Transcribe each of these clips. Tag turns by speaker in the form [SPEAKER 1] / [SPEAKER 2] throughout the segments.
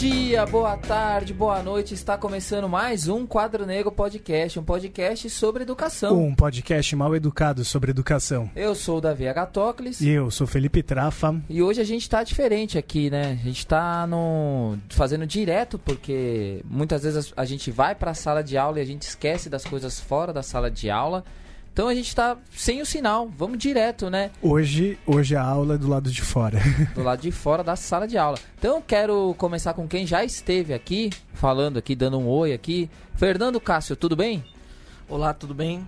[SPEAKER 1] Bom dia, boa tarde, boa noite. Está começando mais um Quadro Negro Podcast, um podcast sobre educação.
[SPEAKER 2] Um podcast mal educado sobre educação.
[SPEAKER 1] Eu sou o Davi Agatóclis.
[SPEAKER 2] E eu sou Felipe Trafa.
[SPEAKER 1] E hoje a gente está diferente aqui, né? A gente está no... fazendo direto, porque muitas vezes a gente vai para a sala de aula e a gente esquece das coisas fora da sala de aula. Então a gente está sem o sinal, vamos direto, né?
[SPEAKER 2] Hoje, hoje a aula é do lado de fora.
[SPEAKER 1] Do lado de fora da sala de aula. Então eu quero começar com quem já esteve aqui, falando aqui, dando um oi aqui. Fernando Cássio, tudo bem?
[SPEAKER 3] Olá, tudo bem?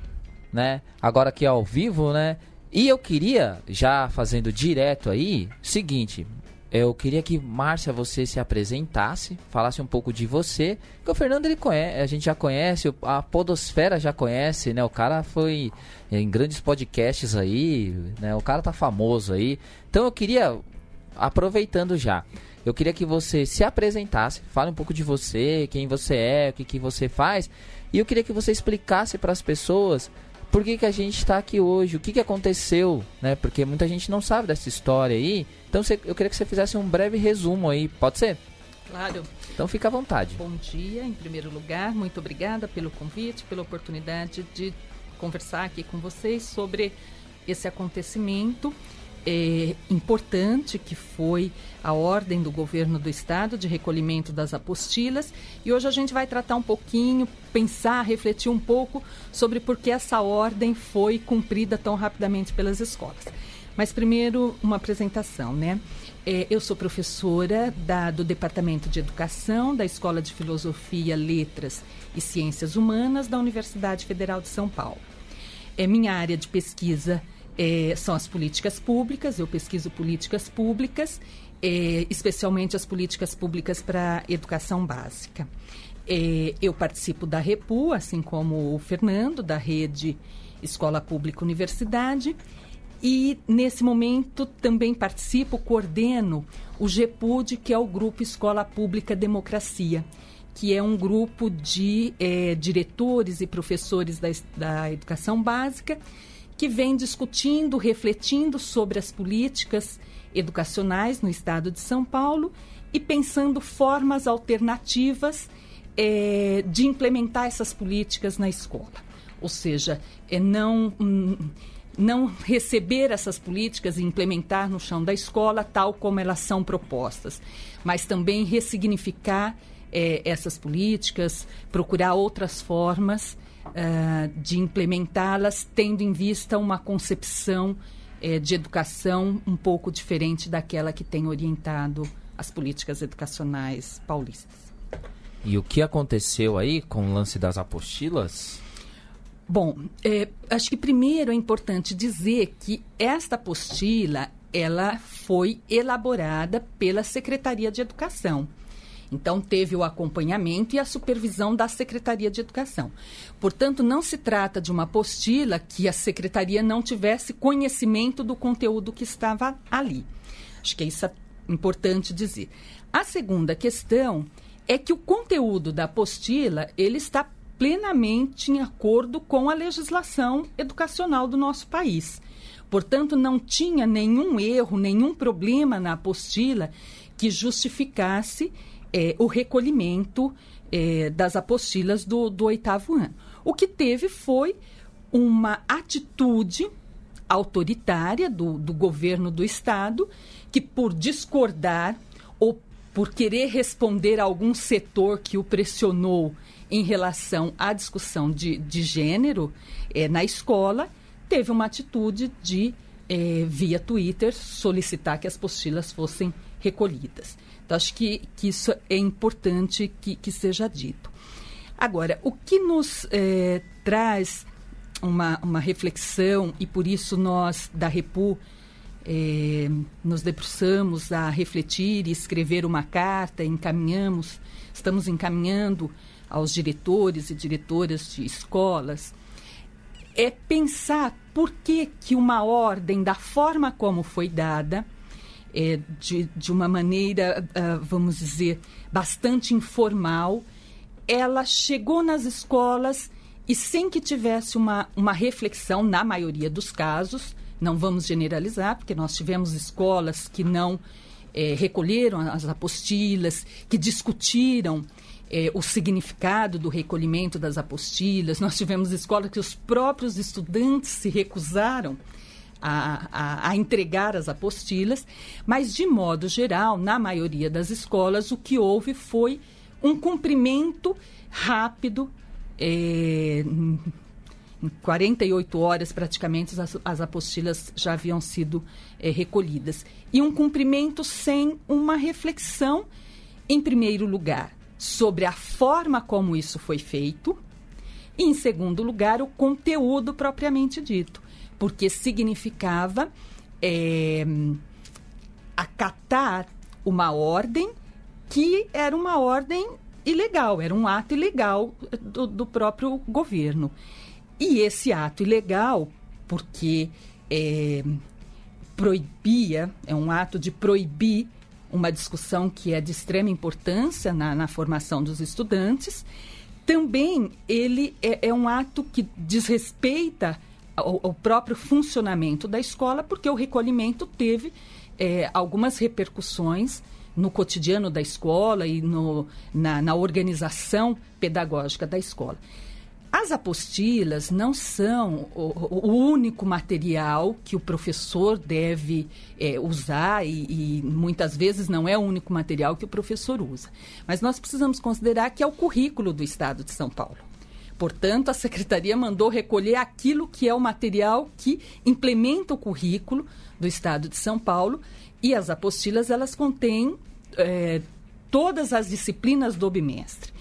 [SPEAKER 1] Né? Agora aqui ao vivo, né? E eu queria, já fazendo direto aí, seguinte, eu queria que Márcia você se apresentasse, falasse um pouco de você. Que o Fernando ele conhece, a gente já conhece, a Podosfera já conhece, né? O cara foi em grandes podcasts aí, né? O cara tá famoso aí. Então eu queria aproveitando já, eu queria que você se apresentasse, fale um pouco de você, quem você é, o que que você faz, e eu queria que você explicasse para as pessoas por que, que a gente está aqui hoje, o que, que aconteceu, né? Porque muita gente não sabe dessa história aí. Então você, eu queria que você fizesse um breve resumo aí, pode ser?
[SPEAKER 4] Claro.
[SPEAKER 1] Então fica à vontade.
[SPEAKER 4] Bom dia, em primeiro lugar, muito obrigada pelo convite, pela oportunidade de conversar aqui com vocês sobre esse acontecimento é, importante que foi a ordem do governo do estado de recolhimento das apostilas. E hoje a gente vai tratar um pouquinho, pensar, refletir um pouco sobre por que essa ordem foi cumprida tão rapidamente pelas escolas. Mas primeiro, uma apresentação, né? É, eu sou professora da, do Departamento de Educação da Escola de Filosofia, Letras e Ciências Humanas da Universidade Federal de São Paulo. É minha área de pesquisa é, são as políticas públicas, eu pesquiso políticas públicas, é, especialmente as políticas públicas para educação básica. É, eu participo da REPU, assim como o Fernando, da rede Escola Pública Universidade, e nesse momento também participo, coordeno o GEPUD, que é o Grupo Escola Pública Democracia, que é um grupo de é, diretores e professores da, da educação básica que vem discutindo, refletindo sobre as políticas educacionais no estado de São Paulo e pensando formas alternativas é, de implementar essas políticas na escola. Ou seja, é não, hum, não receber essas políticas e implementar no chão da escola tal como elas são propostas, mas também ressignificar é, essas políticas, procurar outras formas uh, de implementá-las, tendo em vista uma concepção uh, de educação um pouco diferente daquela que tem orientado as políticas educacionais paulistas.
[SPEAKER 1] E o que aconteceu aí com o lance das apostilas?
[SPEAKER 4] Bom, é, acho que primeiro é importante dizer que esta apostila ela foi elaborada pela Secretaria de Educação. Então, teve o acompanhamento e a supervisão da Secretaria de Educação. Portanto, não se trata de uma apostila que a Secretaria não tivesse conhecimento do conteúdo que estava ali. Acho que é isso é importante dizer. A segunda questão é que o conteúdo da apostila ele está plenamente em acordo com a legislação educacional do nosso país. Portanto, não tinha nenhum erro, nenhum problema na apostila que justificasse é, o recolhimento é, das apostilas do, do oitavo ano. O que teve foi uma atitude autoritária do, do governo do Estado, que por discordar ou por querer responder a algum setor que o pressionou em relação à discussão de, de gênero é, na escola, teve uma atitude de, é, via Twitter, solicitar que as apostilas fossem recolhidas. Então, acho que, que isso é importante que, que seja dito. Agora, o que nos é, traz uma, uma reflexão, e por isso nós, da Repu, é, nos debruçamos a refletir e escrever uma carta, encaminhamos, estamos encaminhando aos diretores e diretoras de escolas, é pensar por que, que uma ordem, da forma como foi dada, é, de, de uma maneira, uh, vamos dizer, bastante informal. Ela chegou nas escolas e, sem que tivesse uma, uma reflexão, na maioria dos casos, não vamos generalizar, porque nós tivemos escolas que não é, recolheram as apostilas, que discutiram é, o significado do recolhimento das apostilas. Nós tivemos escolas que os próprios estudantes se recusaram a, a, a, entregar as apostilas, mas, de modo geral, na maioria das escolas, o que houve foi um cumprimento rápido. É, em 48 horas, praticamente, as, as apostilas já haviam sido é, recolhidas. E um cumprimento sem uma reflexão, em primeiro lugar, sobre a forma como isso foi feito, e, em segundo lugar, o conteúdo propriamente dito, porque significava é, acatar uma ordem que era uma ordem ilegal, era um ato ilegal do, do próprio governo. E esse ato ilegal, porque é, proibia, é um ato de proibir uma discussão que é de extrema importância na, na formação dos estudantes, também ele é, é um ato que desrespeita ao, próprio funcionamento da escola, porque o recolhimento teve é, algumas repercussões no cotidiano da escola e no, na, na organização pedagógica da escola. As apostilas não são o, o único material que o professor deve é, usar e, e, muitas vezes não é o único material que o professor usa. Mas nós precisamos considerar que é o currículo do Estado de São Paulo. Portanto, a secretaria mandou recolher aquilo que é o material que implementa o currículo do Estado de São Paulo e as apostilas elas contêm é, todas as disciplinas do bimestre.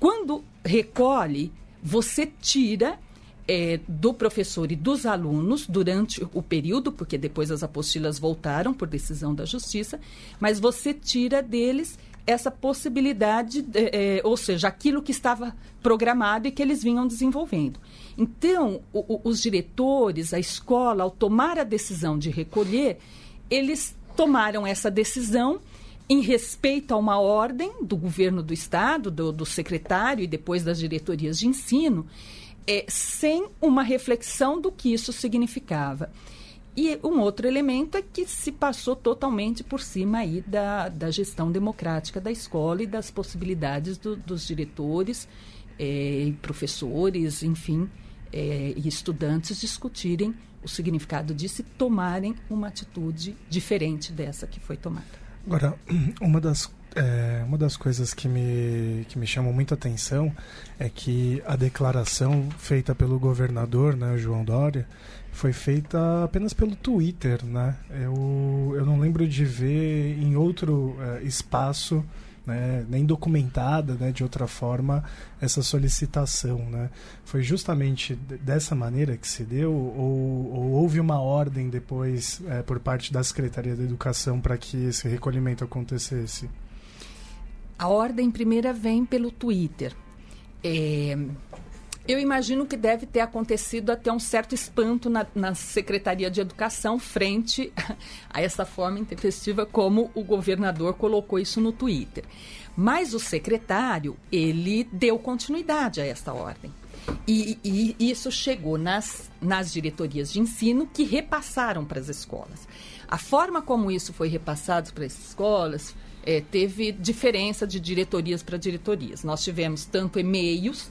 [SPEAKER 4] Quando recolhe você tira é, do professor e dos alunos durante o período, porque depois as apostilas voltaram por decisão da justiça, mas você tira deles essa possibilidade, é, ou seja, aquilo que estava programado e que eles vinham desenvolvendo. Então, o, o, os diretores, a escola, ao tomar a decisão de recolher, eles tomaram essa decisão em respeito a uma ordem do governo do estado, do, do secretário e depois das diretorias de ensino, é, sem uma reflexão do que isso significava. E um outro elemento é que se passou totalmente por cima aí da, da gestão democrática da escola e das possibilidades do, dos diretores, é, professores, enfim, é, e estudantes discutirem o significado disso e tomarem uma atitude diferente dessa que foi tomada.
[SPEAKER 2] Agora, uma das, é, uma das coisas que me, que me chamam muita atenção é que a declaração feita pelo governador, né, João Dória, foi feita apenas pelo Twitter, né? Eu, eu não lembro de ver em outro é, espaço né, nem documentada né, de outra forma essa solicitação. Né? Foi justamente dessa maneira que se deu ou, ou houve uma ordem depois é, por parte da Secretaria da Educação para que esse recolhimento acontecesse?
[SPEAKER 4] A ordem primeira vem pelo Twitter. É, eu imagino que deve ter acontecido até um certo espanto na, na, Secretaria de Educação frente a essa forma intempestiva como o governador colocou isso no Twitter. Mas o secretário, ele deu continuidade a esta ordem. E, e isso chegou nas, nas diretorias de ensino que repassaram para as escolas. A forma como isso foi repassado para as escolas é, teve diferença de diretorias para diretorias. Nós tivemos tanto e-mails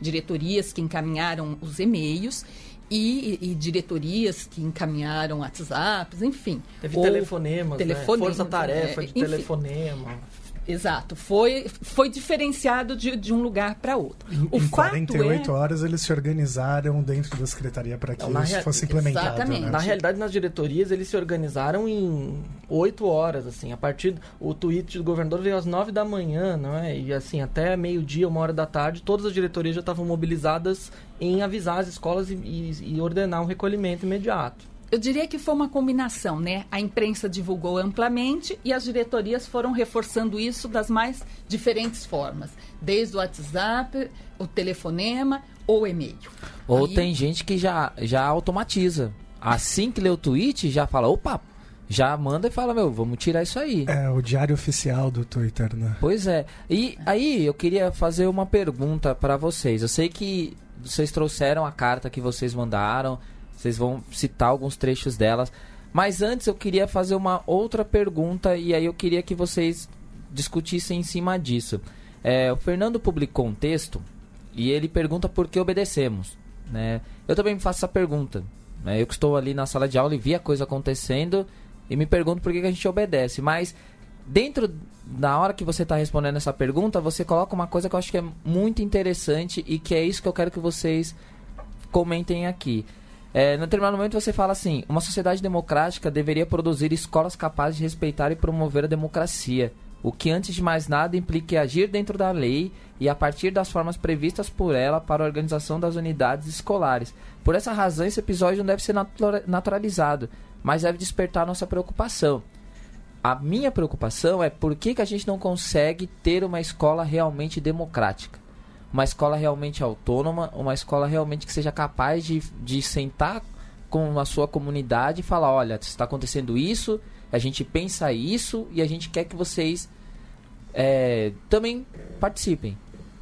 [SPEAKER 4] diretorias que encaminharam os e-mails e, e, diretorias que encaminharam WhatsApps, enfim.
[SPEAKER 3] Teve telefonemas, telefonemas né? força-tarefa é, de enfim, telefonema.
[SPEAKER 4] Exato. Foi, foi diferenciado de, de um lugar para outro.
[SPEAKER 2] Em, o em 48 é... horas eles se organizaram dentro da secretaria para que Não, isso fosse implementado. Exatamente. Né?
[SPEAKER 3] Na realidade, nas diretorias, eles se organizaram em 8 horas, assim. A partir... O tweet do governador veio às 9 da manhã, não é? E, assim, até meio-dia, uma hora da tarde, todas as diretorias já estavam mobilizadas em avisar as escolas e, e, e ordenar um recolhimento imediato.
[SPEAKER 4] Eu diria que foi uma combinação, né? A imprensa divulgou amplamente e as diretorias foram reforçando isso das mais diferentes formas, desde o WhatsApp, o telefonema ou o e-mail.
[SPEAKER 1] Ou Aí... tem gente que já, já automatiza. Assim que lê o tweet, já fala, opa, já manda e fala, meu, vamos tirar isso aí.
[SPEAKER 2] É, o diário oficial do Twitter, né?
[SPEAKER 1] Pois é. E aí eu queria fazer uma pergunta para vocês. Eu sei que vocês trouxeram a carta que vocês mandaram, vocês vão citar alguns trechos delas. Mas antes eu queria fazer uma outra pergunta e aí eu queria que vocês discutissem em cima disso. É, o Fernando publicou um texto e ele pergunta por que obedecemos. Né? Eu também faço essa pergunta. Né? Eu que estou ali na sala de aula e vi a coisa acontecendo e me pergunto por que, que a gente obedece. Mas dentro na hora que você está respondendo essa pergunta, você coloca uma coisa que eu acho que é muito interessante e que é isso que eu quero que vocês comentem aqui. É, no determinado momento você fala assim: uma sociedade democrática deveria produzir escolas capazes de respeitar e promover a democracia, o que antes de mais nada implique agir dentro da lei e a partir das formas previstas por ela para a organização das unidades escolares. Por essa razão, esse episódio não deve ser naturalizado, mas deve despertar nossa preocupação a minha preocupação é por que, que a gente não consegue ter uma escola realmente democrática. Uma escola realmente autônoma, uma escola realmente que seja capaz de, de sentar com a sua comunidade e falar, olha, está acontecendo isso, a gente pensa isso e a gente quer que vocês é, também participem.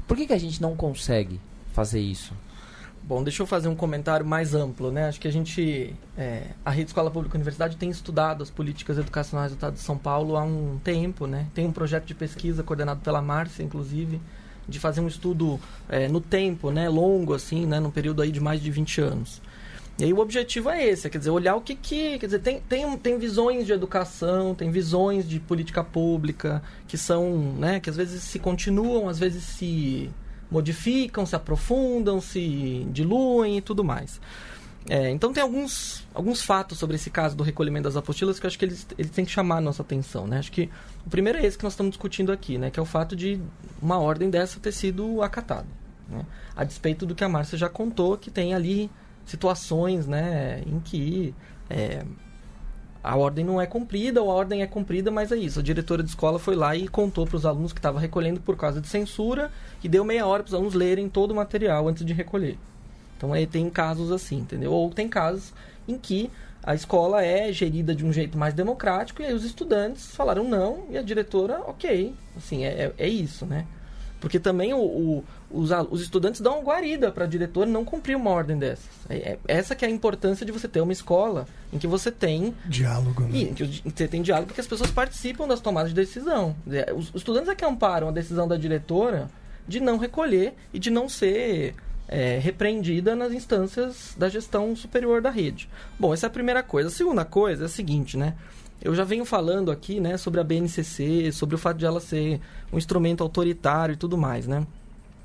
[SPEAKER 1] Por que, que a gente não consegue fazer isso?
[SPEAKER 3] Bom, deixa eu fazer um comentário mais amplo, né? Acho que a gente, é, a Rede Escola Pública Universidade tem estudado as políticas educacionais do Estado de São Paulo há um tempo, né? Tem um projeto de pesquisa coordenado pela Márcia, inclusive, de fazer um estudo é, no tempo, né? Longo, assim, né? Num período aí de mais de 20 anos. E aí o objetivo é esse, é, quer dizer, olhar o que que... Quer dizer, tem, tem, tem visões de educação, tem visões de política pública que são, né? Que às vezes se continuam, às vezes se modificam, se aprofundam, se diluem e tudo mais. É, então tem alguns, alguns fatos sobre esse caso do recolhimento das apostilas que eu acho que eles, eles têm que chamar a nossa atenção. Né? Acho que o primeiro é esse que nós estamos discutindo aqui, né? que é o fato de uma ordem dessa ter sido acatada. Né? A despeito do que a Márcia já contou, que tem ali situações né, em que é, a ordem não é cumprida, ou a ordem é cumprida, mas é isso. A diretora de escola foi lá e contou para os alunos que estava recolhendo por causa de censura e deu meia hora para os alunos lerem todo o material antes de recolher. Então aí tem casos assim, entendeu? Ou tem casos em que a escola é gerida de um jeito mais democrático e aí os estudantes falaram não e a diretora, ok. Assim, é, é, é isso, né? Porque também o, o, os, os, estudantes dão uma guarida para a diretora não cumprir uma ordem dessas. É, é, essa que é a importância de você ter uma escola em que você tem...
[SPEAKER 2] Diálogo, né?
[SPEAKER 3] E, em que você tem diálogo porque as pessoas participam das tomadas de decisão. Os, os estudantes é que amparam a decisão da diretora de não recolher e de não ser é, repreendida nas instâncias da gestão superior da rede. Bom, essa é a primeira coisa. A segunda coisa é a seguinte, né? Eu já venho falando aqui, né, sobre a BNCC, sobre o fato de ela ser um instrumento autoritário e tudo mais, né?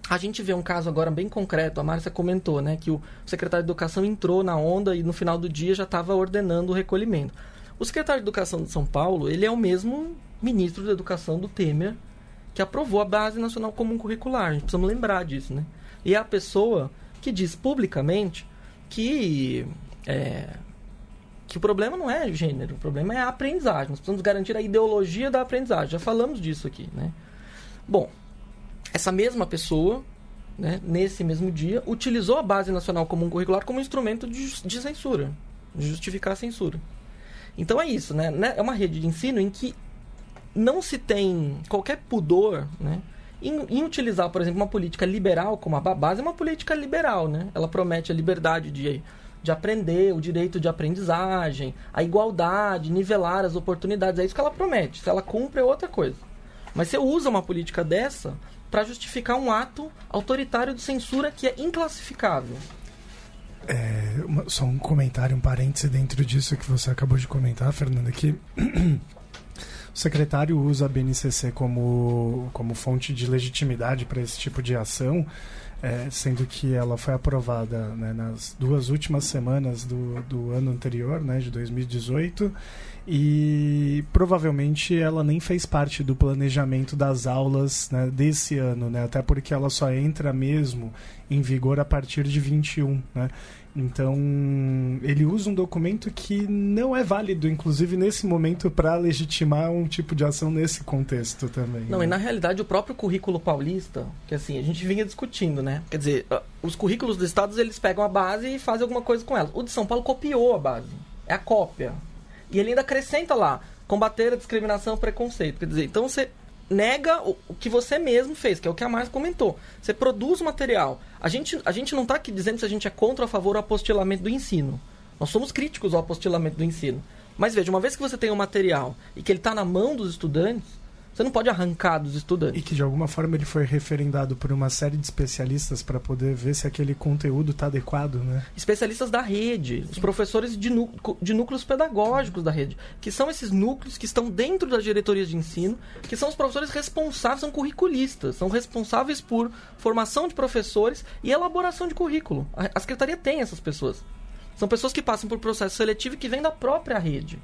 [SPEAKER 3] A gente vê um caso agora bem concreto, a Márcia comentou, né, que o secretário de Educação entrou na onda e no final do dia já estava ordenando o recolhimento. O secretário de Educação de São Paulo, ele é o mesmo ministro da Educação do Temer, que aprovou a Base Nacional Comum Curricular. A gente precisa lembrar disso, né? E é a pessoa que diz publicamente que é, que o problema não é gênero, o problema é a aprendizagem. Nós precisamos garantir a ideologia da aprendizagem. Já falamos disso aqui, né? Bom, essa mesma pessoa, né, nesse mesmo dia, utilizou a Base Nacional Comum Curricular como instrumento de, de censura, de justificar a censura. Então é isso, né? É uma rede de ensino em que não se tem qualquer pudor, né? Em, em, utilizar, por exemplo, uma política liberal como a base é uma política liberal, né? Ela promete a liberdade de de aprender, o direito de aprendizagem, a igualdade, nivelar as oportunidades. É isso que ela promete. Se ela cumpre, é outra coisa. Mas você usa uma política dessa para justificar um ato autoritário de censura que é inclassificável.
[SPEAKER 2] É, uma, só um comentário, um parêntese dentro disso que você acabou de comentar, Fernanda, que o secretário usa a BNCC como, como fonte de legitimidade para esse tipo de ação, é, sendo que ela foi aprovada né, nas duas últimas semanas do, do ano anterior, né, de 2018, e provavelmente ela nem fez parte do planejamento das aulas né, desse ano, né, até porque ela só entra mesmo em vigor a partir de 21. Né? Então, ele usa um documento que não é válido, inclusive nesse momento, para legitimar um tipo de ação nesse contexto também.
[SPEAKER 3] Não,
[SPEAKER 2] né?
[SPEAKER 3] e na realidade o próprio currículo paulista, que assim, a gente vinha discutindo, né? Quer dizer, ah, os currículos dos estados eles pegam a base e fazem alguma coisa com ela. O de São Paulo copiou a base. É a cópia. E ele ainda acrescenta lá, combater a discriminação e preconceito. Quer dizer, então você nega o, o, que você mesmo fez, que é o que a Márcia comentou. Você produz material. A gente, a gente não está aqui dizendo se a gente é contra ou a favor do apostilamento do ensino. Nós somos críticos ao apostilamento do ensino. Mas veja, uma vez que você tem o material e que ele está na mão dos estudantes, você não pode arrancar dos estudantes.
[SPEAKER 2] E que de alguma forma ele foi referendado por uma série de especialistas para poder ver se aquele conteúdo está adequado, né?
[SPEAKER 3] Especialistas da rede, os professores de, de núcleos pedagógicos da rede, que são esses núcleos que estão dentro das diretorias de ensino, que são os professores responsáveis, são curriculistas, são responsáveis por formação de professores e elaboração de currículo. A, a secretaria tem essas pessoas. São pessoas que passam por processo seletivo e que vêm da própria rede.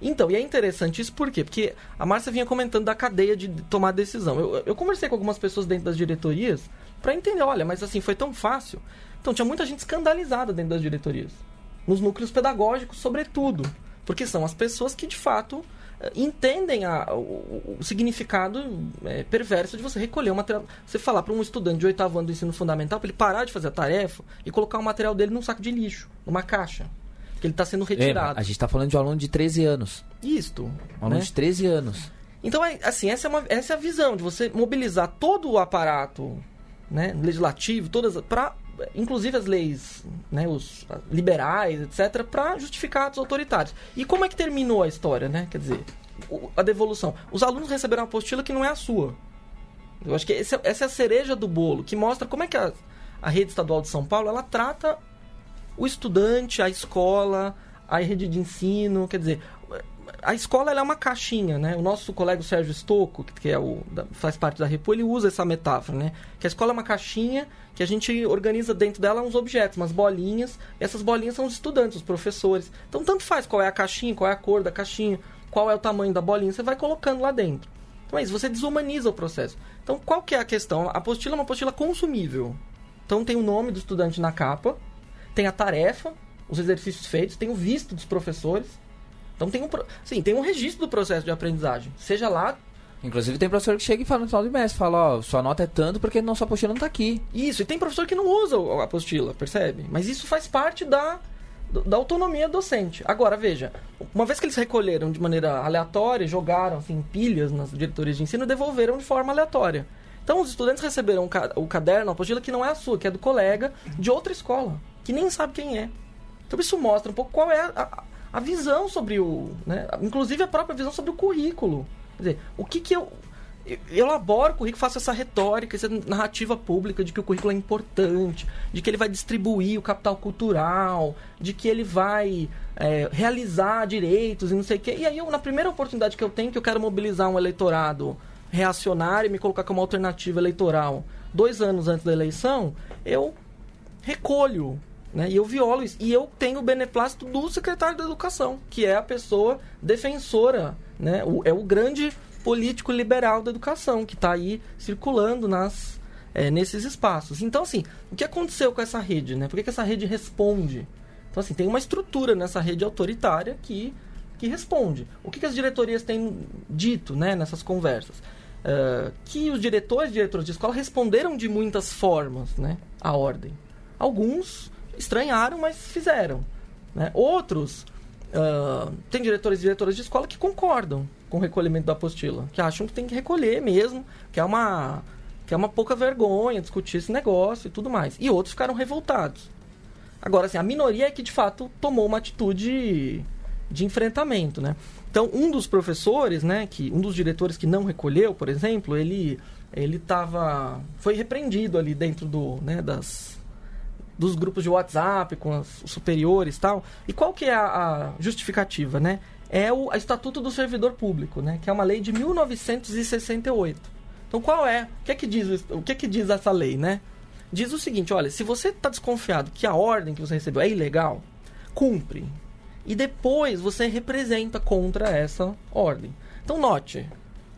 [SPEAKER 3] Então, e é interessante isso por quê? Porque a Márcia vinha comentando da cadeia de tomar decisão. Eu, eu conversei com algumas pessoas dentro das diretorias para entender, olha, mas assim, foi tão fácil. Então, tinha muita gente escandalizada dentro das diretorias. Nos núcleos pedagógicos, sobretudo. Porque são as pessoas que, de fato, eh, entendem a, o, o, significado é, perverso de você recolher o material. Você falar para um estudante de oitavo ano do ensino fundamental para ele parar de fazer a tarefa e colocar o material dele num saco de lixo, numa caixa que ele está sendo retirado.
[SPEAKER 1] É, a gente está falando de um aluno de 13 anos.
[SPEAKER 3] Isto.
[SPEAKER 1] Um aluno né? de 13 anos.
[SPEAKER 3] Então, é, assim, essa é, uma, essa é a visão de você mobilizar todo o aparato né, legislativo, todas para inclusive as leis, né, os liberais, etc, para justificar atos autoritários. E como é que terminou a história, né? Quer dizer, a devolução. Os alunos receberam uma apostila que não é a sua. Eu acho que essa é a cereja do bolo, que mostra como é que a, a rede estadual de São Paulo ela trata o estudante, a escola, a rede de ensino, quer dizer, a escola é uma caixinha, né? O nosso colega Sérgio Stocco, que é o, faz parte da Repu, ele usa essa metáfora, né? Que a escola é uma caixinha que a gente organiza dentro dela uns objetos, umas bolinhas. Essas bolinhas são os estudantes, os professores. Então, tanto faz qual é a caixinha, qual é a cor da caixinha, qual é o tamanho da bolinha, você vai colocando lá dentro. Então é isso, você desumaniza o processo. Então, qual que é a questão? A apostila é uma apostila consumível. Então, tem o nome do estudante na capa, tem a tarefa, os exercícios feitos, tem o visto dos professores. Então tem um, sim, tem um registro do processo de aprendizagem. Seja lá.
[SPEAKER 1] Inclusive tem professor que chega e fala no final do mês, fala, ó, sua nota é tanto porque nossa apostila não tá aqui.
[SPEAKER 3] Isso, e tem professor que não usa a apostila, percebe? Mas isso faz parte da, da autonomia docente. Agora, veja, uma vez que eles recolheram de maneira aleatória, jogaram assim, pilhas nas diretorias de ensino, devolveram de forma aleatória. Então os estudantes receberam o caderno, a apostila que não é a sua, que é do colega de outra escola que nem sabe quem é. Então isso mostra um pouco qual é a, a visão sobre o. Né? Inclusive a própria visão sobre o currículo. Quer dizer, o que, que eu. Eu elaboro o currículo, faço essa retórica, essa narrativa pública de que o currículo é importante, de que ele vai distribuir o capital cultural, de que ele vai é, realizar direitos e não sei o quê. E aí, eu, na primeira oportunidade que eu tenho, que eu quero mobilizar um eleitorado reacionário e me colocar como alternativa eleitoral dois anos antes da eleição, eu recolho né? E eu violo isso. E eu tenho o beneplácito do secretário da Educação, que é a pessoa defensora, né? O, é o grande político liberal da educação, que está aí circulando nas, é, nesses espaços. Então, assim, o que aconteceu com essa rede? Né? Por que, que essa rede responde? Então, assim, tem uma estrutura nessa rede autoritária que, que responde. O que, que as diretorias têm dito né, nessas conversas? Uh, que os diretores e diretores de escola responderam de muitas formas né, à ordem. Alguns estranharam, mas fizeram. Né? Outros, uh, tem diretores e diretoras de escola que concordam com o recolhimento da apostila, que acham que tem que recolher mesmo, que é uma, que é uma pouca vergonha discutir esse negócio e tudo mais. E outros ficaram revoltados. Agora, assim, a minoria é que de fato tomou uma atitude de enfrentamento, né? Então, um dos professores, né, que um dos diretores que não recolheu, por exemplo, ele ele estava foi repreendido ali dentro do, né, das dos grupos de WhatsApp com os superiores e tal. E qual que é a, a justificativa, né? É o Estatuto do Servidor Público, né? Que é uma lei de 1968. Então qual é? O que é que diz, o que é que diz essa lei, né? Diz o seguinte, olha, se você está desconfiado que a ordem que você recebeu é ilegal, cumpre. E depois você representa contra essa ordem. Então note,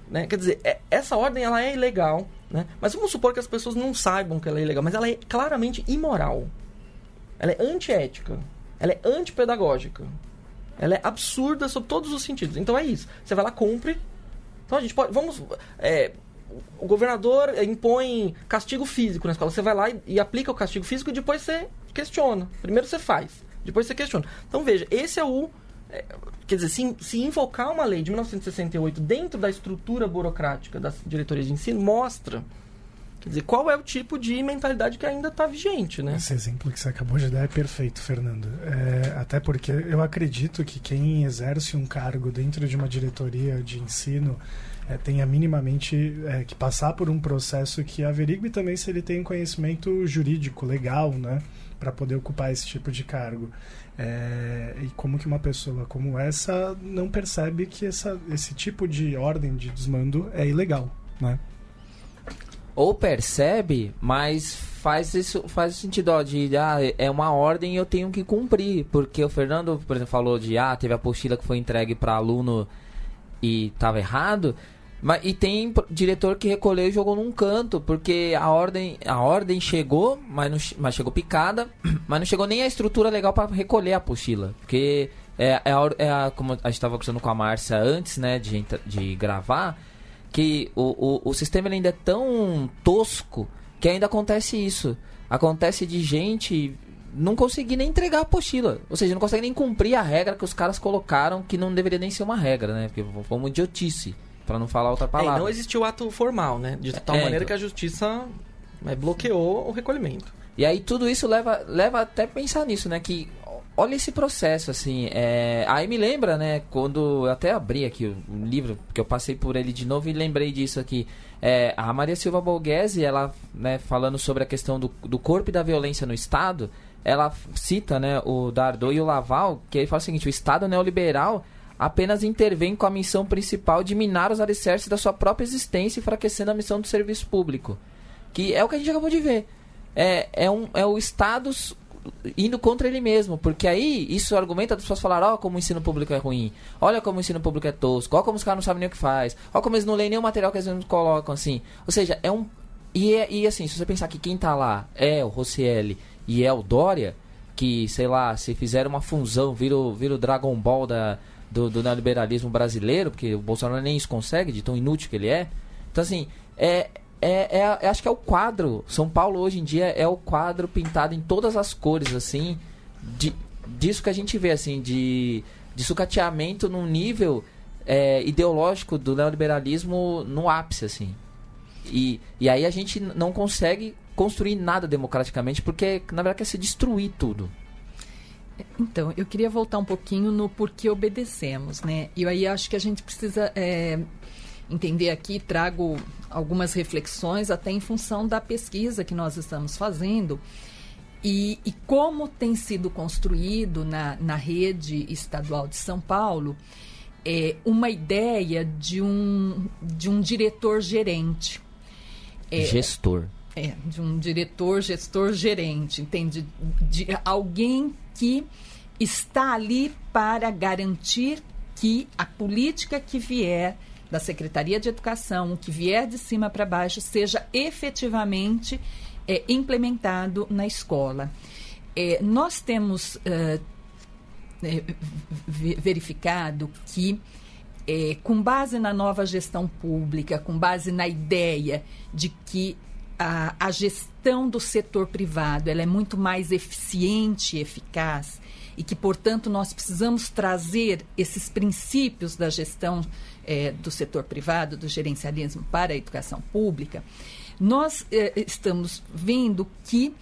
[SPEAKER 3] né? Quer dizer, é, essa ordem ela é ilegal, né? Mas vamos supor que as pessoas não saibam que ela é ilegal, mas ela é claramente imoral. Ela é antiética. Ela é antipedagógica. Ela é absurda sob todos os sentidos. Então é isso. Você vai lá, cumpre. Então a gente pode. Vamos. É, o governador impõe castigo físico na escola. Você vai lá e, e aplica o castigo físico e depois você questiona. Primeiro você faz, depois você questiona. Então veja, esse é o quer dizer, se, se invocar uma lei de 1968 dentro da estrutura burocrática das diretorias de ensino, mostra Quer dizer, qual é o tipo de mentalidade que ainda está vigente, né?
[SPEAKER 2] Esse exemplo que você acabou de dar é perfeito, Fernando. É, até porque eu acredito que quem exerce um cargo dentro de uma diretoria de ensino é, tenha minimamente é, que passar por um processo que averigue também se ele tem conhecimento jurídico, legal, né? Para poder ocupar esse tipo de cargo. É, e como que uma pessoa como essa não percebe que essa, esse tipo de ordem de desmando é ilegal, né?
[SPEAKER 1] ou percebe, mas faz isso faz sentido ó, de ah, é uma ordem e eu tenho que cumprir, porque o Fernando, por exemplo, falou de ah, teve a apostila que foi entregue para aluno e estava errado, mas e tem diretor que recolheu e jogou num canto, porque a ordem a ordem chegou, mas não, mas chegou picada, mas não chegou nem a estrutura legal para recolher a apostila, porque é, é, a, é a, como a gente estava conversando com a Márcia antes, né, de, de gravar, que o, o, o sistema ainda é tão tosco que ainda acontece isso. Acontece de gente não conseguir nem entregar a apostila. Ou seja, não consegue nem cumprir a regra que os caras colocaram, que não deveria nem ser uma regra, né? Porque foi uma idiotice, para não falar outra palavra. É,
[SPEAKER 3] não existiu ato formal, né? De tal é, maneira então... que a justiça né, bloqueou o recolhimento.
[SPEAKER 1] E aí tudo isso leva, leva até a pensar nisso, né? Que olha esse processo, assim. É... Aí me lembra, né, quando eu até abri aqui o, o livro, porque eu passei por ele de novo e lembrei disso aqui. É, a Maria Silva Borghese, ela, né, falando sobre a questão do, do corpo e da violência no Estado, ela cita, né, o Dardot e o Laval, que ele fala o seguinte, o Estado neoliberal apenas intervém com a missão principal de minar os alicerces da sua própria existência, enfraquecendo a missão do serviço público. Que é o que a gente acabou de ver. É, é, um, é o Estado indo contra ele mesmo, porque aí isso argumenta as pessoas falar, ó, oh, como o ensino público é ruim, olha como o ensino público é tosco, ó como os caras não sabem nem o que faz, ó como eles não leem nem o material que eles colocam, assim. Ou seja, é um. E, é, e assim, se você pensar que quem tá lá é o Rossielli e é o Dória, que, sei lá, se fizer uma fusão, vira o, vira o Dragon Ball da, do, do neoliberalismo brasileiro, porque o Bolsonaro nem isso consegue, de tão inútil que ele é. Então, assim, é, é, é, acho que é o quadro. São Paulo hoje em dia é o quadro pintado em todas as cores, assim, de, disso que a gente vê, assim, de, de sucateamento num nível é, ideológico do neoliberalismo no ápice, assim. E, e aí a gente não consegue construir nada democraticamente, porque na verdade quer se destruir tudo.
[SPEAKER 4] Então, eu queria voltar um pouquinho no porquê obedecemos, né? E aí acho que a gente precisa é, entender aqui, trago algumas reflexões até em função da pesquisa que nós estamos fazendo e, e como tem sido construído na, na rede estadual de São Paulo é, uma ideia de um, de um diretor gerente.
[SPEAKER 1] É, gestor.
[SPEAKER 4] É, de um diretor, gestor, gerente, entende? De alguém que está ali para garantir que a política que vier da Secretaria de Educação, que vier de cima para baixo, seja efetivamente é, implementado na escola. É, nós temos é, verificado que, é, com base na nova gestão pública, com base na ideia de que a, a gestão do setor privado ela é muito mais eficiente e eficaz, e que, portanto, nós precisamos trazer esses princípios da gestão é, do setor privado, do gerencialismo para a educação pública, nós é, estamos vendo que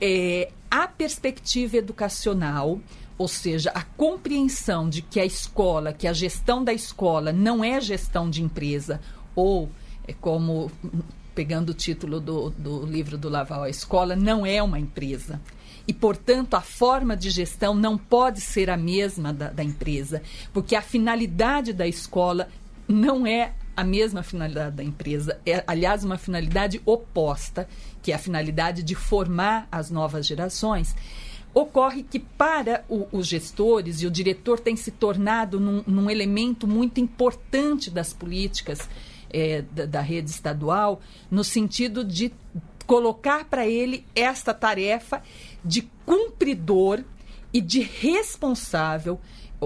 [SPEAKER 4] é, a perspectiva educacional, ou seja, a compreensão de que a escola, que a gestão da escola não é gestão de empresa, ou é como pegando o título do, do livro do Laval, a escola não é uma empresa e, portanto, a forma de gestão não pode ser a mesma da, da empresa, porque a finalidade da escola não é a mesma finalidade da empresa, é, aliás, uma finalidade oposta, que é a finalidade de formar as novas gerações. Ocorre que, para o, os gestores, e o diretor tem se tornado num, num elemento muito importante das políticas é, da, da rede estadual, no sentido de colocar para ele esta tarefa de cumpridor e de responsável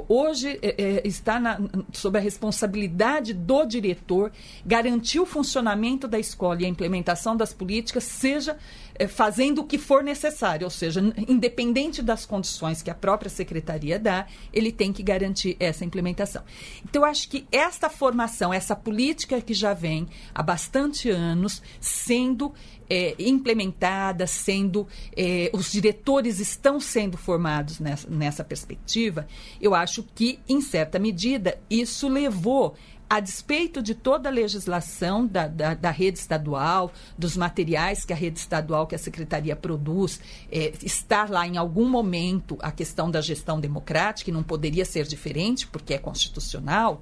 [SPEAKER 4] hoje é, é, está na, sob a responsabilidade do diretor garantir o funcionamento da escola e a implementação das políticas, seja é, fazendo o que for necessário, ou seja, independente das condições que a própria secretaria dá, ele tem que garantir essa implementação. Então, eu acho que esta formação, essa política que já vem há bastante anos sendo é, implementada, sendo é, os diretores estão sendo formados nessa, nessa perspectiva, eu acho que, em certa medida, isso levou a despeito de toda a legislação da, da, da, rede estadual, dos materiais que a rede estadual, que a secretaria produz, é, está lá em algum momento a questão da gestão democrática, e não poderia ser diferente, porque é constitucional.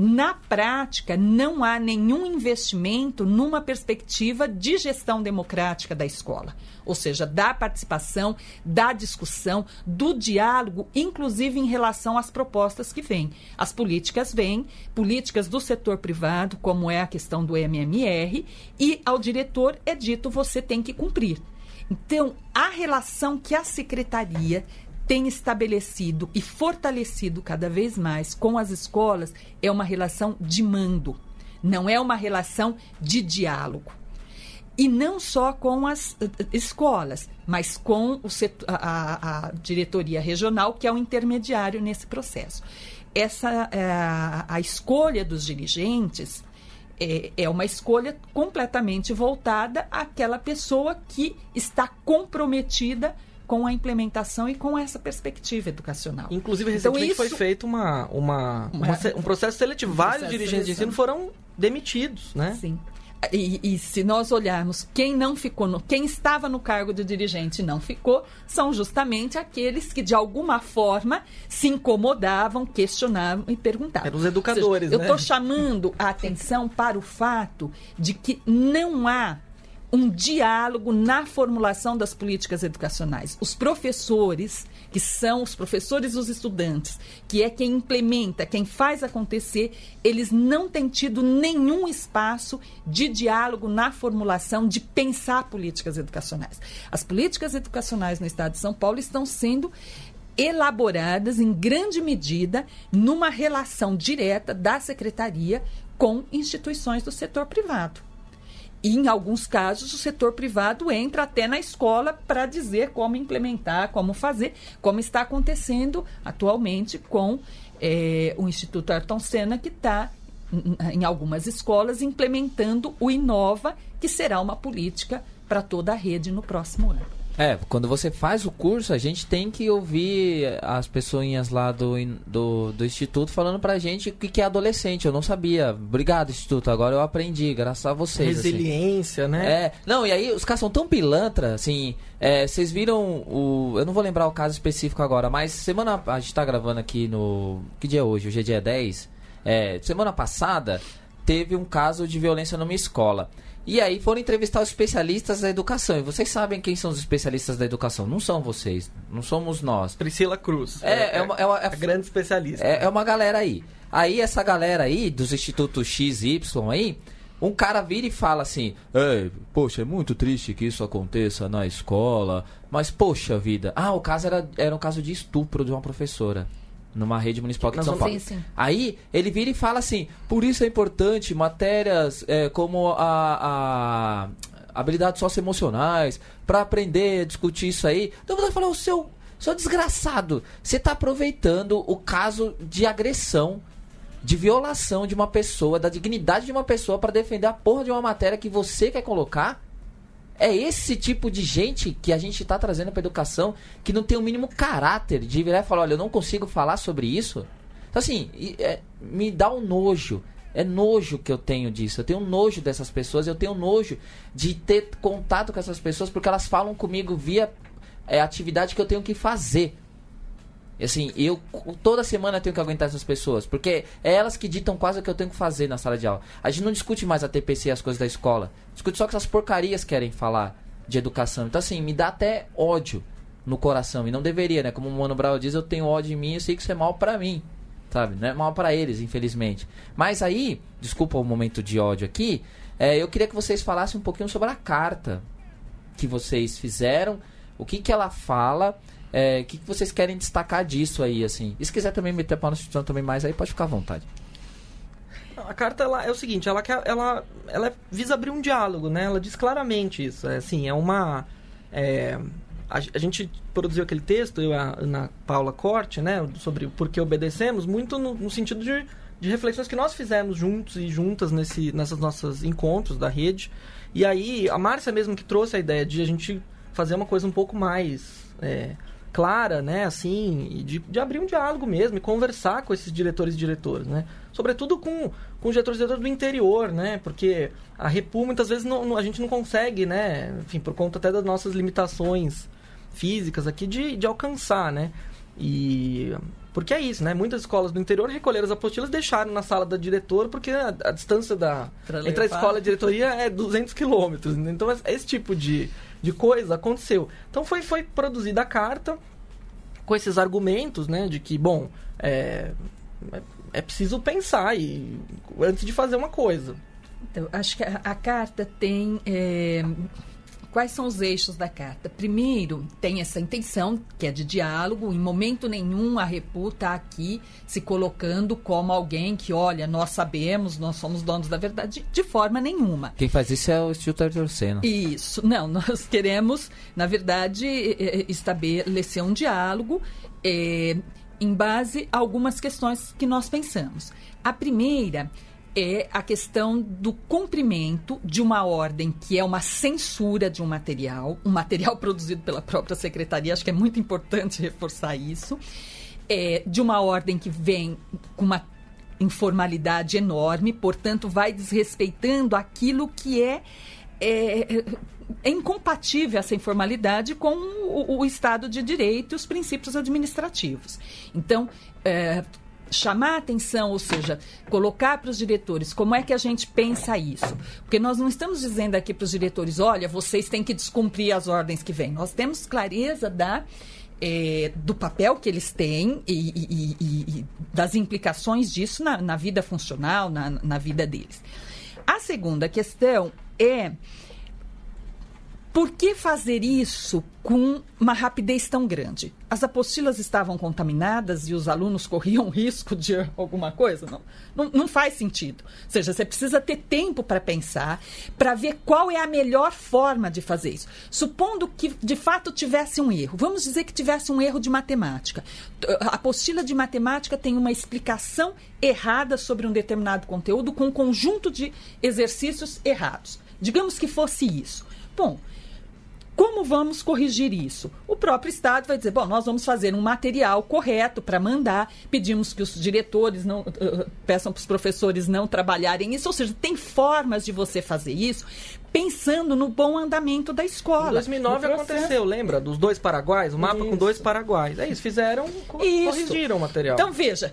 [SPEAKER 4] Na prática, não há nenhum investimento numa perspectiva de gestão democrática da escola, ou seja, da participação, da discussão, do diálogo, inclusive em relação às propostas que vêm. As políticas vêm, políticas do setor privado, como é a questão do MMR, e ao diretor é dito você tem que cumprir. Então, a relação que a secretaria tem estabelecido e fortalecido cada vez mais com as escolas é uma relação de mando, não é uma relação de diálogo. E não só com as uh, escolas, mas com setor, a, a, diretoria regional, que é o intermediário nesse processo. Essa é, a escolha dos dirigentes é uma escolha completamente voltada àquela pessoa que está comprometida com a implementação e com essa perspectiva educacional.
[SPEAKER 3] Inclusive, então, recentemente então, isso... foi feito uma, uma, uma, um processo seletivo. Um Vários processo dirigentes de, de ensino foram demitidos, né?
[SPEAKER 4] Sim. E, e, se nós olharmos quem não ficou, no, quem estava no cargo de dirigente e não ficou, são justamente aqueles que de alguma forma se incomodavam, questionavam e perguntavam.
[SPEAKER 3] Eram os educadores,
[SPEAKER 4] seja, né? Eu estou chamando a atenção para o fato de que não há um diálogo na formulação das políticas educacionais. Os professores, que são os professores e os estudantes, que é quem implementa, quem faz acontecer, eles não têm tido nenhum espaço de diálogo na formulação, de pensar políticas educacionais. As políticas educacionais no estado de São Paulo estão sendo elaboradas em grande medida numa relação direta da secretaria com instituições do setor privado. E, em alguns casos, o setor privado entra até na escola para dizer como implementar, como fazer, como está acontecendo atualmente com é, o Instituto Ayrton Senna, que está, em algumas escolas, implementando o Inova, que será uma política para toda a rede no próximo ano.
[SPEAKER 1] É, quando você faz o curso, a gente tem que ouvir as pessoinhas lá do, do, do Instituto falando pra gente o que, que é adolescente. Eu não sabia. Obrigado, Instituto. Agora eu aprendi, graças a vocês.
[SPEAKER 3] Assim. Resiliência,
[SPEAKER 1] assim.
[SPEAKER 3] né?
[SPEAKER 1] É. Não, e aí os caras são tão pilantra, assim. É, vocês viram o. Eu não vou lembrar o caso específico agora, mas semana. A gente tá gravando aqui no. Que dia é hoje? Hoje é dia 10. É, semana passada teve um caso de violência numa escola. E aí foram entrevistar os especialistas da educação. E vocês sabem quem são os especialistas da educação? Não são vocês, não somos nós.
[SPEAKER 3] Priscila Cruz.
[SPEAKER 1] É, é, uma, é, uma, é
[SPEAKER 3] a grande especialista.
[SPEAKER 1] É, é uma galera aí. Aí essa galera aí, dos institutos XY aí, um cara vira e fala assim: Ei, poxa, é muito triste que isso aconteça na escola, mas poxa vida. Ah, o caso era, era um caso de estupro de uma professora numa rede municipal aqui de São Paulo. Sim, sim. Aí ele vira e fala assim: por isso é importante matérias é, como a, a habilidades socioemocionais para aprender a discutir isso aí. Então você falar o seu seu desgraçado, você está aproveitando o caso de agressão, de violação de uma pessoa, da dignidade de uma pessoa para defender a porra de uma matéria que você quer colocar é esse tipo de gente que a gente está trazendo para educação que não tem o mínimo caráter de virar e falar: olha, eu não consigo falar sobre isso. Então, assim, é, me dá um nojo. É nojo que eu tenho disso. Eu tenho nojo dessas pessoas. Eu tenho nojo de ter contato com essas pessoas porque elas falam comigo via é, atividade que eu tenho que fazer. Assim, eu toda semana tenho que aguentar essas pessoas, porque é elas que ditam quase o que eu tenho que fazer na sala de aula. A gente não discute mais a TPC e as coisas da escola. Discute só que essas porcarias querem falar de educação. Então, assim, me dá até ódio no coração. E não deveria, né? Como o Mano Brown diz, eu tenho ódio em mim eu sei que isso é mal para mim. Sabe? Não é mal para eles, infelizmente. Mas aí, desculpa o momento de ódio aqui, é, eu queria que vocês falassem um pouquinho sobre a carta que vocês fizeram, o que, que ela fala É, o que, que vocês querem destacar disso aí, assim? E se quiser também meter a pau na instituição também mais, aí pode ficar à vontade.
[SPEAKER 3] A carta ela, é o seguinte, ela, quer, ela, ela visa abrir um diálogo, né? Ela diz claramente isso. É, assim, é uma... É, a, a, gente produziu aquele texto, eu e a Ana Paula Corte, né? Sobre o porquê obedecemos, muito no, no sentido de, de reflexões que nós fizemos juntos e juntas nesse, nessas nossos encontros da rede. E aí, a Márcia mesmo que trouxe a ideia de a gente fazer uma coisa um pouco mais... É, clara, né, assim, de, de abrir um diálogo mesmo e conversar com esses diretores e diretoras, né? Sobretudo com, com os diretores e diretoras do interior, né? Porque a Repu muitas vezes não, não, a gente não consegue, né? Enfim, por conta até das nossas limitações físicas aqui de, de alcançar, né? E porque é isso, né? Muitas escolas do interior recolheram as apostilas e deixaram na sala da diretora, porque a, a distância da entre a escola e a diretoria é 200 quilômetros. Então, esse tipo de, de coisa aconteceu. Então, foi, foi produzida a carta com esses argumentos, né? De que, bom, é, é preciso pensar e, antes de fazer uma coisa.
[SPEAKER 4] Então, acho que a, a carta tem... É Quais são os eixos da carta? Primeiro, tem essa intenção, que é de diálogo. Em momento nenhum a Repu está aqui se colocando como alguém que, olha, nós sabemos, nós somos donos da verdade, de, forma nenhuma.
[SPEAKER 1] Quem faz isso é o Instituto Arthur Senna.
[SPEAKER 4] Isso. Não, nós queremos, na verdade, estabelecer um diálogo é, em base a algumas questões que nós pensamos. A primeira é a questão do cumprimento de uma ordem que é uma censura de um material, um material produzido pela própria secretaria, acho que é muito importante reforçar isso, é, de uma ordem que vem com uma informalidade enorme, portanto, vai desrespeitando aquilo que é, é é incompatível essa informalidade com o, o, Estado de Direito e os princípios administrativos. Então, é, chamar a atenção, ou seja, colocar para os diretores como é que a gente pensa isso. Porque nós não estamos dizendo aqui para os diretores, olha, vocês têm que descumprir as ordens que vêm. Nós temos clareza da. É, do papel que eles têm e, e, e, e das implicações disso na, na vida funcional, na, na vida deles. A segunda questão é por que fazer isso com uma rapidez tão grande? As apostilas estavam contaminadas e os alunos corriam risco de alguma coisa? Não, não, não faz sentido. Ou seja, você precisa ter tempo para pensar, para ver qual é a melhor forma de fazer isso. Supondo que de fato tivesse um erro, vamos dizer que tivesse um erro de matemática. A apostila de matemática tem uma explicação errada sobre um determinado conteúdo com um conjunto de exercícios errados. Digamos que fosse isso. Bom, como vamos corrigir isso? O próprio Estado vai dizer: bom, nós vamos fazer um material correto para mandar, pedimos que os diretores não uh, peçam para os professores não trabalharem isso, ou seja, tem formas de você fazer isso pensando no bom andamento da escola. Em
[SPEAKER 3] 2009 aconteceu, lembra? Dos dois paraguaios, o mapa isso. com dois paraguaios. É isso, fizeram, isso. corrigiram o material.
[SPEAKER 4] Então, veja,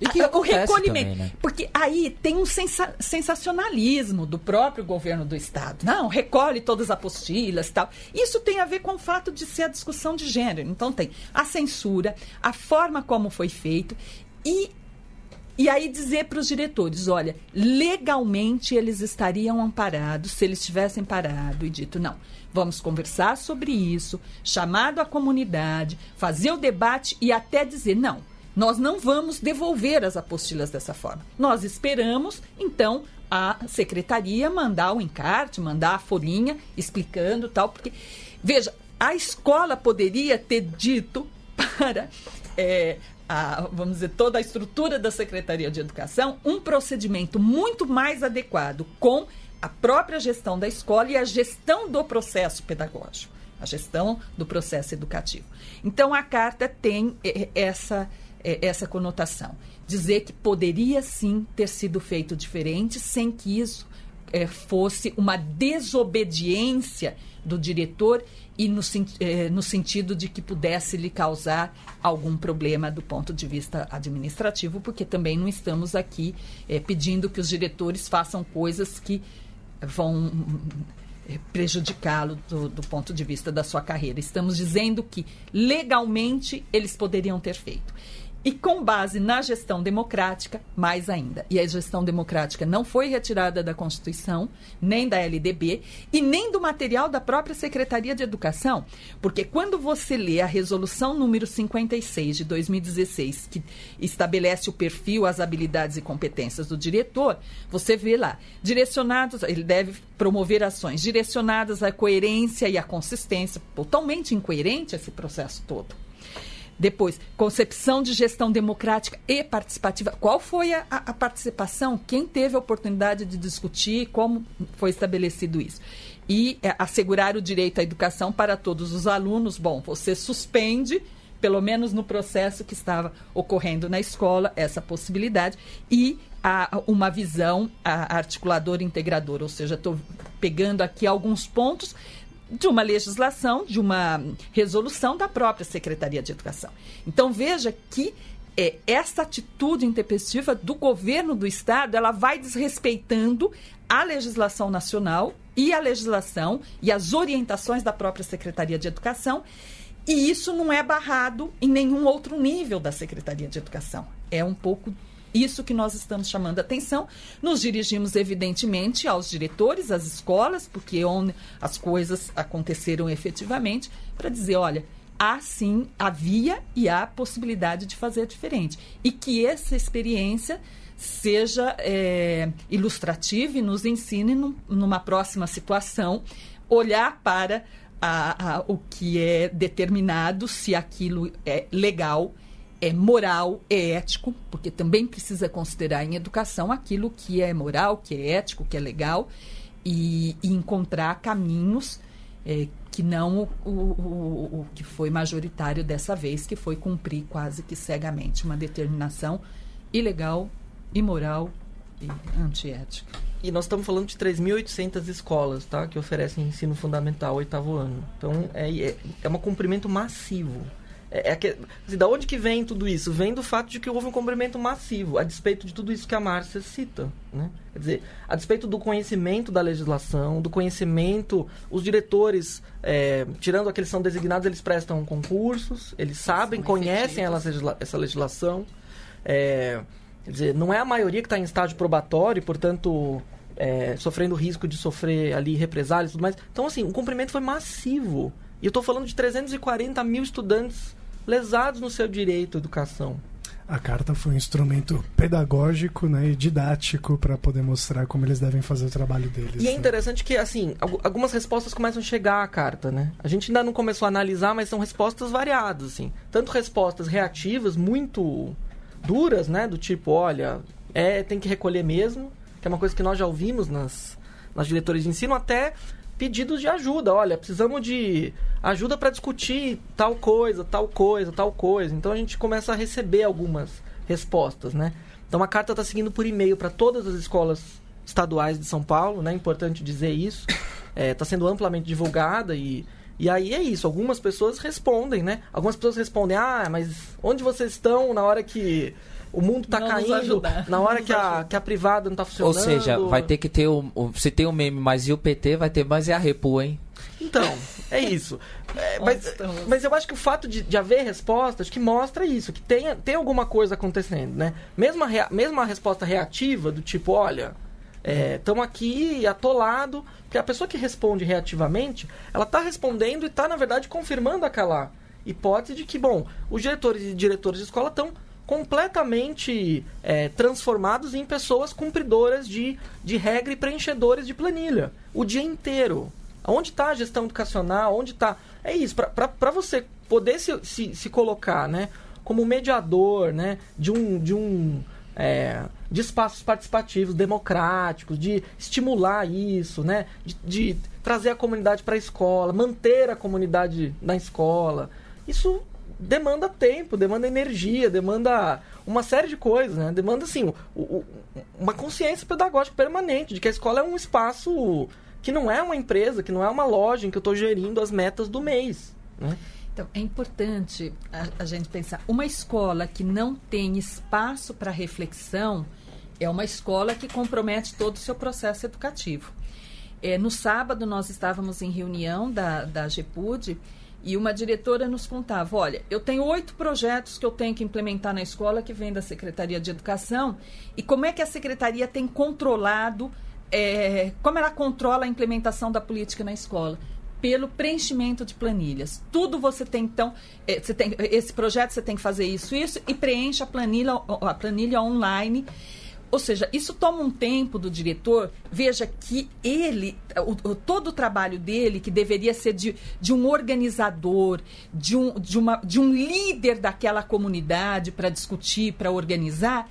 [SPEAKER 1] e que o recolhimento. Também, né?
[SPEAKER 4] Porque aí tem um sensa sensacionalismo do próprio governo do Estado. Não, recolhe todas as apostilas tal. Isso tem a ver com o fato de ser a discussão de gênero. Então tem a censura, a forma como foi feito e. E aí dizer para os diretores, olha, legalmente eles estariam amparados se eles tivessem parado e dito, não, vamos conversar sobre isso, chamado a comunidade, fazer o debate e até dizer, não, nós não vamos devolver as apostilas dessa forma. Nós esperamos, então, a secretaria mandar o encarte, mandar a folhinha explicando tal, porque, veja, a escola poderia ter dito para é, a, vamos dizer, toda a estrutura da Secretaria de Educação, um procedimento muito mais adequado com a própria gestão da escola e a gestão do processo pedagógico, a gestão do processo educativo. Então, a carta tem é, essa é, essa conotação. Dizer que poderia sim ter sido feito diferente sem que isso é, fosse uma desobediência do diretor e no, é, no, sentido de que pudesse lhe causar algum problema do ponto de vista administrativo, porque também não estamos aqui é, pedindo que os diretores façam coisas que vão é, prejudicá-lo do, do ponto de vista da sua carreira. Estamos dizendo que legalmente eles poderiam ter feito. E com base na gestão democrática, mais ainda. E a gestão democrática não foi retirada da Constituição, nem da LDB e nem do material da própria Secretaria de Educação, porque quando você lê a resolução número 56 de 2016, que estabelece o perfil, as habilidades e competências do diretor, você vê lá, direcionados, ele deve promover ações direcionadas à coerência e à consistência, totalmente incoerente esse processo todo. Depois, concepção de gestão democrática e participativa. Qual foi a, a, participação? Quem teve a oportunidade de discutir? Como foi estabelecido isso? E é, assegurar o direito à educação para todos os alunos. Bom, você suspende, pelo menos no processo que estava ocorrendo na escola, essa possibilidade. E a, uma visão articuladora integradora. Ou seja, estou pegando aqui alguns pontos de uma legislação, de uma resolução da própria Secretaria de Educação. Então veja que é, essa atitude intempestiva do governo do estado, ela vai desrespeitando a legislação nacional e a legislação e as orientações da própria Secretaria de Educação. E isso não é barrado em nenhum outro nível da Secretaria de Educação. É um pouco isso que nós estamos chamando a atenção. Nos dirigimos, evidentemente, aos diretores, às escolas, porque onde as coisas aconteceram efetivamente, para dizer: olha, há sim, havia e há possibilidade de fazer diferente. E que essa experiência seja é, ilustrativa e nos ensine num, numa próxima situação olhar para a, a, o que é determinado, se aquilo é legal é moral, é ético, porque também precisa considerar em educação aquilo que é moral, que é ético, que é legal, e, e encontrar caminhos é, que não o, o, o, que foi majoritário dessa vez, que foi cumprir quase que cegamente uma determinação ilegal, imoral e antiética.
[SPEAKER 3] E nós estamos falando de 3.800 escolas, tá? Que oferecem ensino fundamental oitavo ano. Então, é, é, é um cumprimento massivo. É, é que, assim, da onde que vem tudo isso? Vem do fato de que houve um cumprimento massivo, a despeito de tudo isso que a Márcia cita. Né? Quer dizer, a despeito do conhecimento da legislação, do conhecimento, os diretores, é, tirando aqueles que são designados, eles prestam concursos, eles sabem, são conhecem ela, essa legislação. É, quer dizer, não é a maioria que está em estágio probatório, portanto, é, sofrendo risco de sofrer ali represálias e tudo mais. Então, assim, o cumprimento foi massivo. E eu estou falando de 340 mil estudantes lesados no seu direito à educação.
[SPEAKER 2] A carta foi um instrumento pedagógico né, e didático para poder mostrar como eles devem fazer o trabalho deles.
[SPEAKER 3] E
[SPEAKER 2] é
[SPEAKER 3] né? interessante que, assim, algumas respostas começam a chegar à carta, né? A gente ainda não começou a analisar, mas são respostas variadas, assim. Tanto respostas reativas, muito duras, né? Do tipo, olha, é, tem que recolher mesmo, que é uma coisa que nós já ouvimos nas, nas diretoras de ensino, até pedidos de ajuda. Olha, precisamos de ajuda para discutir tal coisa, tal coisa, tal coisa. Então a gente começa a receber algumas respostas, né? Então a carta está seguindo por e-mail para todas as escolas estaduais de São Paulo, né? Importante dizer isso. Está é, tá sendo amplamente divulgada e e aí é isso, algumas pessoas respondem, né? Algumas pessoas respondem, ah, mas onde vocês estão na hora que o mundo está caindo na hora que a, que a privada não está funcionando.
[SPEAKER 1] Ou seja, vai ter que ter o, o, se tem o um meme mais e o PT, vai ter mais e a Repu, hein?
[SPEAKER 3] Então, é isso. É, mas, mas eu acho que o fato de, de haver respostas que mostra isso, que tem, tem alguma coisa acontecendo, né? Mesmo a, rea, mesmo a resposta reativa, do tipo, olha, estamos é, aqui atolado, porque a pessoa que responde reativamente, ela está respondendo e está, na verdade, confirmando aquela hipótese de que, bom, os diretores e diretores de escola estão completamente é, transformados em pessoas cumpridoras de, de regra e preenchedores de planilha o dia inteiro. Onde está a gestão educacional? Onde está. É isso, para você poder se, se, se, colocar né, como mediador né, de um. De um é, de espaços participativos, democráticos, de estimular isso, né? De, de trazer a comunidade para a escola, manter a comunidade na escola. Isso demanda tempo, demanda energia, demanda uma série de coisas, né? Demanda, assim, o, o, uma consciência pedagógica permanente de que a escola é um espaço que não é uma empresa, que não é uma loja em que eu estou gerindo as metas do mês, né?
[SPEAKER 4] Então, é importante a, a gente pensar, uma escola que não tem espaço para reflexão é uma escola que compromete todo o seu processo educativo. É, no sábado, nós estávamos em reunião da, da GEPUD E uma diretora nos contava: olha, eu tenho oito projetos que eu tenho que implementar na escola que vem da Secretaria de Educação. E como é que a secretaria tem controlado, é, como ela controla a implementação da política na escola? Pelo preenchimento de planilhas. Tudo você tem, então, é, você tem, esse projeto você tem que fazer isso, isso, e preenche a planilha, a planilha online. Ou seja, isso toma um tempo do diretor. Veja que ele, o, todo o trabalho dele, que deveria ser de, de um organizador, de um, de, uma, de um líder daquela comunidade para discutir, para organizar,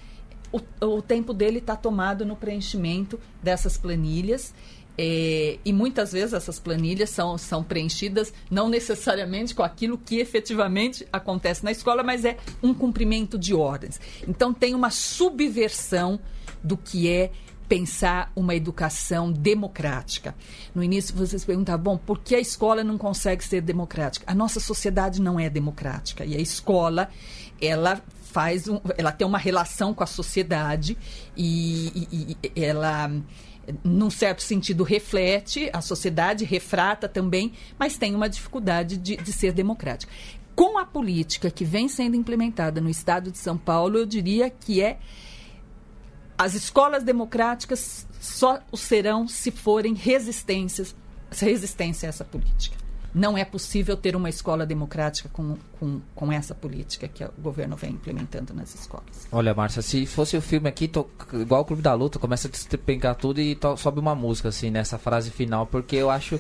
[SPEAKER 4] o, o tempo dele está tomado no preenchimento dessas planilhas. É, e muitas vezes essas planilhas são, são preenchidas não necessariamente com aquilo que efetivamente acontece na escola, mas é um cumprimento de ordens. Então tem uma subversão do que é pensar uma educação democrática. No início vocês perguntavam, bom, por que a escola não consegue ser democrática? A nossa sociedade não é democrática e a escola, ela faz um, ela tem uma relação com a sociedade e, e, e ela num certo sentido, reflete, a sociedade refrata também, mas tem uma dificuldade de, de ser democrática. Com a política que vem sendo implementada no estado de São Paulo, eu diria que é as escolas democráticas só o serão se forem resistências, resistência a essa política. Não é possível ter uma escola democrática com, com, com essa política que o governo vem implementando nas escolas.
[SPEAKER 1] Olha, Márcia, se fosse o filme aqui, tô, igual o Clube da Luta, começa a despencar tudo e to, sobe uma música, assim, nessa frase final, porque eu acho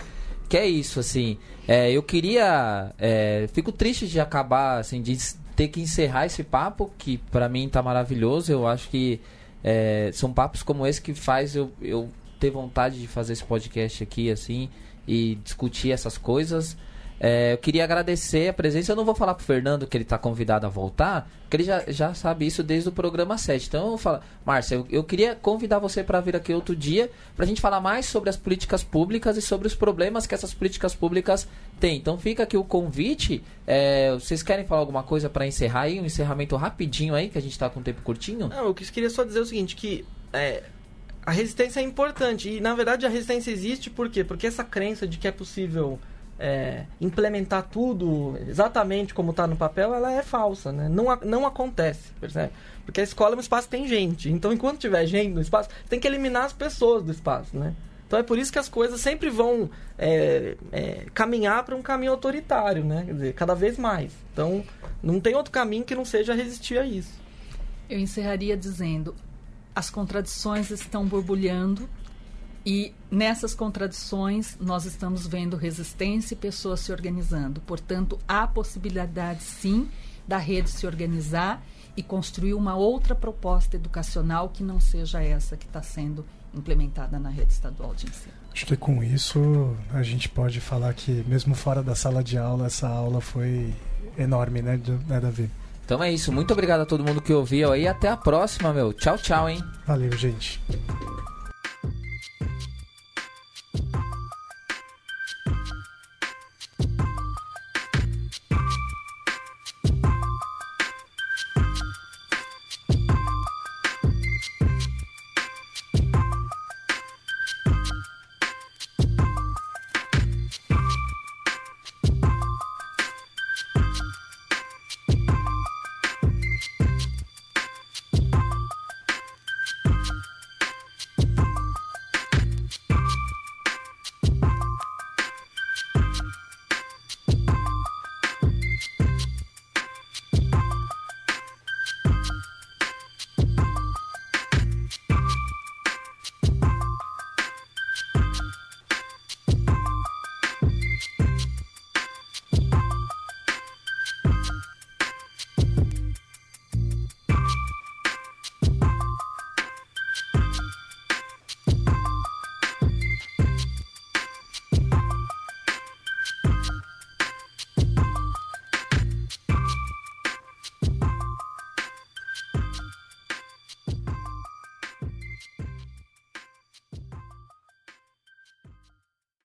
[SPEAKER 1] que é isso, assim. É, eu queria. É, fico triste de acabar, assim, de ter que encerrar esse papo, que para mim tá maravilhoso. Eu acho que é, são papos como esse que faz eu, eu ter vontade de fazer esse podcast aqui, assim e discutir essas coisas. É, eu queria agradecer a presença. Eu não vou falar pro Fernando que ele está convidado a voltar, porque ele já, já sabe isso desde o programa 7. Então eu vou falar, Márcia, eu, eu queria convidar você para vir aqui outro dia para a gente falar mais sobre as políticas públicas e sobre os problemas que essas políticas públicas têm. Então fica aqui o convite. É, vocês querem falar alguma coisa para encerrar aí? Um encerramento rapidinho aí, que a gente está com tempo curtinho?
[SPEAKER 3] Não, eu queria só dizer o seguinte, que é, a resistência é importante. E, na verdade, a resistência existe por quê? Porque essa crença de que é possível é, implementar tudo exatamente como está no papel, ela é falsa, né? Não, não acontece, percebe? Porque a escola é um espaço que tem gente. Então, enquanto tiver gente no espaço, tem que eliminar as pessoas do espaço, né? Então, é por isso que as coisas sempre vão é, é, caminhar para um caminho autoritário, né? Quer dizer, cada vez mais. Então, não tem outro caminho que não seja resistir a isso.
[SPEAKER 4] Eu encerraria dizendo: as contradições estão borbulhando e nessas contradições nós estamos vendo resistência e pessoas se organizando. Portanto, há possibilidade sim da rede se organizar e construir uma outra proposta educacional que não seja essa que está sendo implementada na rede estadual de ensino.
[SPEAKER 2] Acho que com isso a gente pode falar que mesmo fora da sala de aula essa aula foi enorme, né, né Davi?
[SPEAKER 1] Então é isso. Muito obrigado a todo mundo que ouviu aí. Até a próxima, meu. Tchau, tchau, hein?
[SPEAKER 2] Valeu, gente.